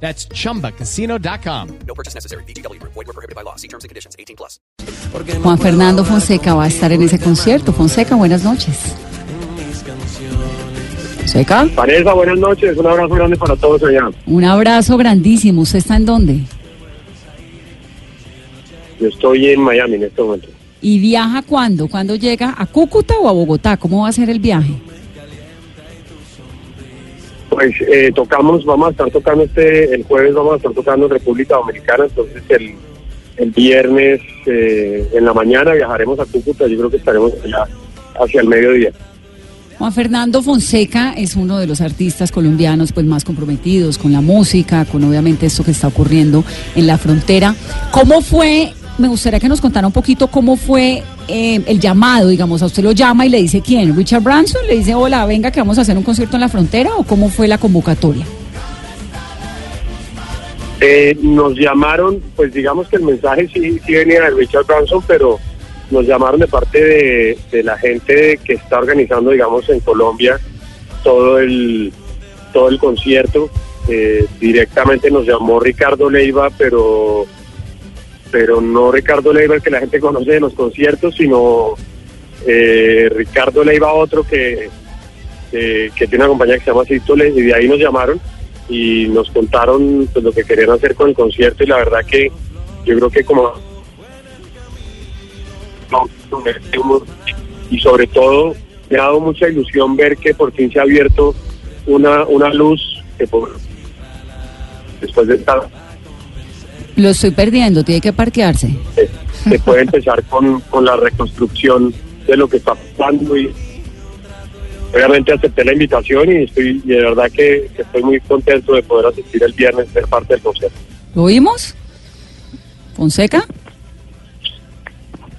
That's chumbacasino.com. No purchase necessary. BGW. Void were prohibited by law. See terms and conditions. 18 plus. Juan Fernando Fonseca va a estar en ese concierto. Fonseca, buenas noches. Fonseca, Vanessa, buenas noches. Un abrazo grande para todos allá. un abrazo grandísimo. ¿Usted está en dónde? Yo estoy en Miami en este momento. ¿Y viaja cuándo? ¿Cuándo llega? ¿A Cúcuta o a Bogotá? ¿Cómo va a ser el viaje? Pues eh, tocamos, vamos a estar tocando este, el jueves vamos a estar tocando República Dominicana, entonces el, el viernes eh, en la mañana viajaremos a Cúcuta, yo creo que estaremos allá hacia el mediodía. Juan Fernando Fonseca es uno de los artistas colombianos pues más comprometidos con la música, con obviamente esto que está ocurriendo en la frontera. ¿Cómo fue? Me gustaría que nos contara un poquito cómo fue eh, el llamado, digamos, a usted lo llama y le dice quién, Richard Branson, le dice, hola, venga que vamos a hacer un concierto en la frontera o cómo fue la convocatoria. Eh, nos llamaron, pues digamos que el mensaje sí, sí venía de Richard Branson, pero nos llamaron de parte de, la gente que está organizando, digamos, en Colombia todo el todo el concierto. Eh, directamente nos llamó Ricardo Leiva, pero pero no Ricardo Leiva el que la gente conoce de los conciertos, sino eh, Ricardo Leiva otro que, que, tiene una compañía que se llama Sístole, y de ahí nos llamaron y nos contaron pues, lo que querían hacer con el concierto y la verdad que yo creo que como y sobre todo me ha dado mucha ilusión ver que por fin se ha abierto una, una luz que por, después de estar Lo estoy perdiendo, tiene que parquearse. se, se puede empezar con, con la reconstrucción de lo que está pasando y obviamente acepté la invitación y estoy y de verdad que, que estoy muy contento de poder asistir el viernes ser parte del concierto. ¿Lo oímos? Fonseca.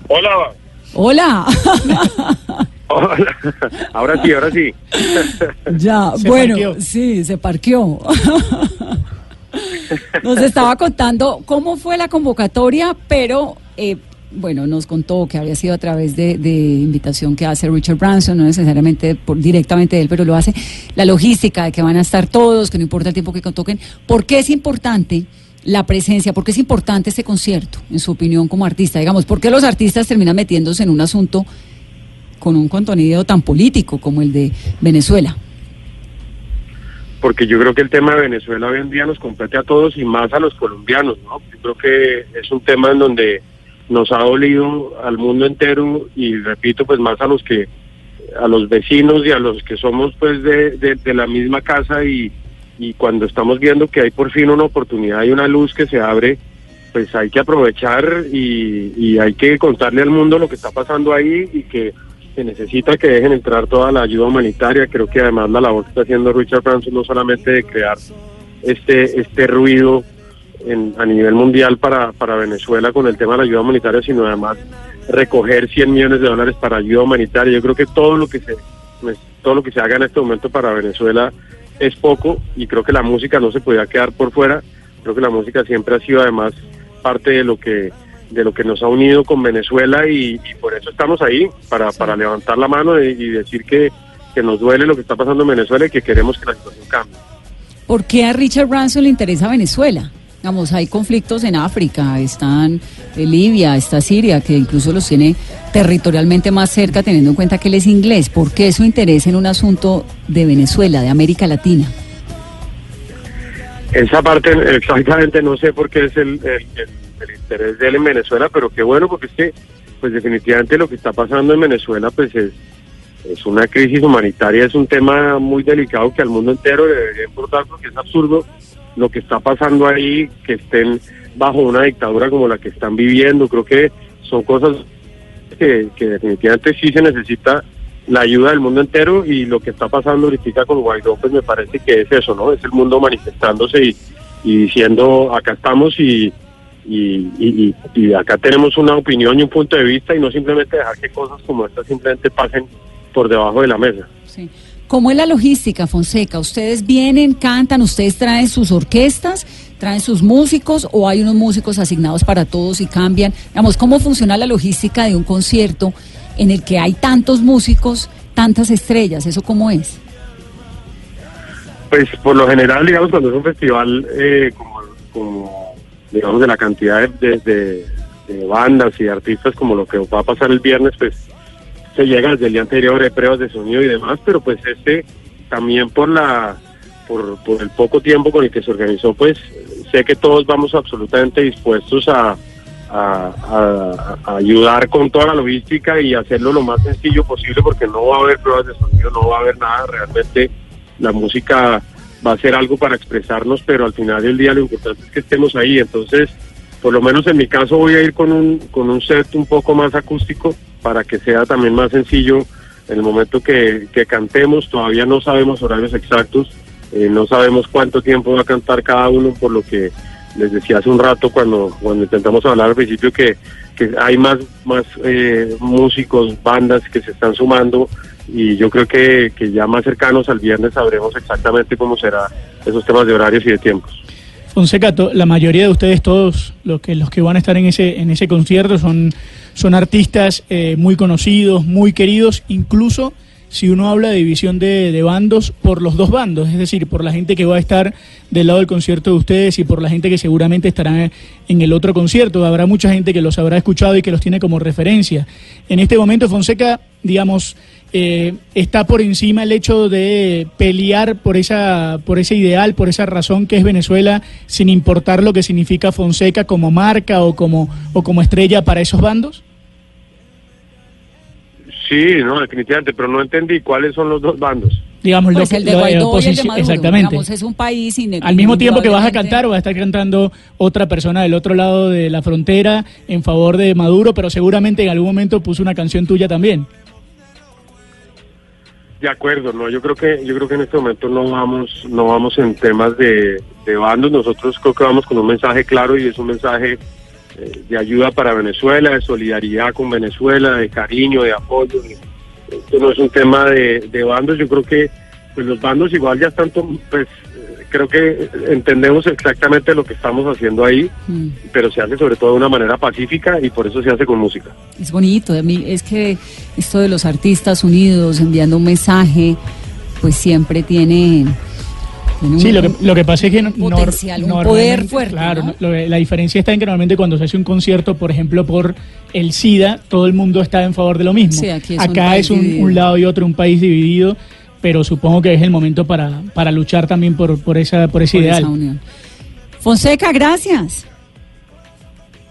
Hola. Hola. Hola. Ahora sí, ahora sí. Ya, Se bueno, parqueó. sí, se parqueó. Nos estaba contando cómo fue la convocatoria, pero eh, bueno, nos contó que había sido a través de, de invitación que hace Richard Branson, no necesariamente por, directamente de él, pero lo hace. La logística de que van a estar todos, que no importa el tiempo que toquen. ¿Por qué es importante? La presencia, ¿por qué es importante este concierto, en su opinión como artista? Digamos, ¿por qué los artistas terminan metiéndose en un asunto con un contenido tan político como el de Venezuela? Porque yo creo que el tema de Venezuela hoy en día nos compete a todos y más a los colombianos, ¿no? Yo creo que es un tema en donde nos ha dolido al mundo entero y repito, pues más a los que a los vecinos y a los que somos pues de, de, de la misma casa y, y cuando estamos viendo que hay por fin una oportunidad y una luz que se abre, pues hay que aprovechar y, y hay que contarle al mundo lo que está pasando ahí y que se necesita que dejen entrar toda la ayuda humanitaria. Creo que además la labor que está haciendo Richard Branson no solamente de crear este este ruido en, a nivel mundial para, Venezuela con el tema de la ayuda humanitaria, sino además recoger 100 millones de dólares para ayuda humanitaria. Yo creo que todo lo que se pues, todo lo que se haga en este momento para Venezuela es poco y creo que la música no se podía quedar por fuera. Creo que la música siempre ha sido además parte de lo que de lo que nos ha unido con Venezuela y, y por eso estamos ahí, para, para levantar la mano y, y decir que, que nos duele lo que está pasando en Venezuela y que queremos que la situación cambie. ¿Por qué a Richard Branson le interesa Venezuela? Digamos, hay conflictos en África, están eh, Libia, está Siria, que incluso los tiene territorialmente más cerca, teniendo en cuenta que él es inglés. ¿Por qué su interés en un asunto de Venezuela, de América Latina? Esa parte exactamente no sé por qué es el, el, interés de él en Venezuela, pero qué bueno porque es que pues definitivamente lo que está pasando en Venezuela pues es, es una crisis humanitaria, es un tema muy delicado que al mundo entero le debería importar porque es absurdo lo que está pasando ahí, que estén bajo una dictadura como la que están viviendo, creo que son cosas que, que definitivamente sí se necesita la ayuda del mundo entero y lo que está pasando ahorita con Guaidó, pues me parece que es eso, ¿no? Es el mundo manifestándose y, y diciendo, acá estamos y, y, y, y acá tenemos una opinión y un punto de vista y no simplemente dejar que cosas como estas simplemente pasen por debajo de la mesa. Sí. ¿Cómo es la logística, Fonseca? ¿Ustedes vienen, cantan, ustedes traen sus orquestas, traen sus músicos o hay unos músicos asignados para todos y cambian? Digamos, ¿cómo funciona la logística de un concierto en el que hay tantos músicos, tantas estrellas? ¿Eso cómo es? Pues por lo general, digamos, cuando es un festival eh, como, como, digamos, de la cantidad de, de, de, bandas y artistas como lo que va a pasar el viernes, pues se llega desde el día anterior de pruebas de sonido y demás, pero pues este también por la por el poco tiempo con el que se organizó, pues sé que todos vamos absolutamente dispuestos a, a, a, a, ayudar con toda la logística y hacerlo lo más sencillo posible porque no va a haber pruebas de sonido, no va a haber nada, realmente la música va a ser algo para expresarnos, pero al final del día lo importante es que estemos ahí, entonces por lo menos en mi caso voy a ir con un, con un set un poco más acústico para que sea también más sencillo en el momento que, que cantemos, todavía no sabemos horarios exactos, eh, no sabemos cuánto tiempo va a cantar cada uno, por lo que les decía hace un rato cuando, cuando intentamos hablar al principio que, que hay más, más eh, músicos, bandas que se están sumando y yo creo que, que ya más cercanos al viernes sabremos exactamente cómo será esos temas de horarios y de tiempos. Fonseca, la mayoría de ustedes, todos los que los que van a estar en ese en ese concierto son son artistas eh, muy conocidos, muy queridos, incluso si uno habla de división de, de, bandos por los dos bandos, es decir, por la gente que va a estar del lado del concierto de ustedes y por la gente que seguramente estará en el otro concierto. Habrá mucha gente que los habrá escuchado y que los tiene como referencia. En este momento, Fonseca, digamos, eh, está por encima el hecho de pelear por esa por ese ideal, por esa razón que es Venezuela, sin importar lo que significa Fonseca como marca o como o como estrella para esos bandos. Sí, no, definitivamente, pero no entendí cuáles son los dos bandos. Digamos, pues lo, el de Guaidó y el de Maduro, exactamente. Digamos, es un país Al mismo tiempo que vas a cantar o va a estar cantando otra persona del otro lado de la frontera en favor de Maduro, pero seguramente en algún momento puso una canción tuya también. De acuerdo, no, yo creo que yo creo que en este momento no vamos no vamos en temas de, de bandos, nosotros creo que vamos con un mensaje claro y es un mensaje eh, de ayuda para Venezuela, de solidaridad con Venezuela, de cariño, de apoyo. Esto no es un tema de, de bandos, yo creo que pues los bandos igual ya están, pues creo que entendemos exactamente lo que estamos haciendo ahí, mm. pero se hace sobre todo de una manera pacífica y por eso se hace con música. Es bonito, a mí es que esto de los artistas unidos enviando un mensaje, pues siempre tiene... sí, lo, que, lo que pasa es que... Un potencial, un poder fuerte. Claro, ¿no? lo, la diferencia está en que normalmente cuando se hace un concierto, por ejemplo, por el SIDA, todo el mundo está en favor de lo mismo. Sí, aquí es Acá un es un, un lado y otro, un país dividido pero supongo que es el momento para, para luchar también por, por, esa, por ese por ideal. Esa unión. Fonseca, gracias.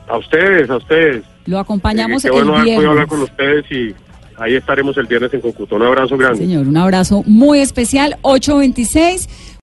A ustedes, a ustedes. Lo acompañamos eh, qué bueno el viernes. haber hablar con ustedes y ahí estaremos el viernes en Concuto. Un abrazo grande. Señor, un abrazo muy especial. 826.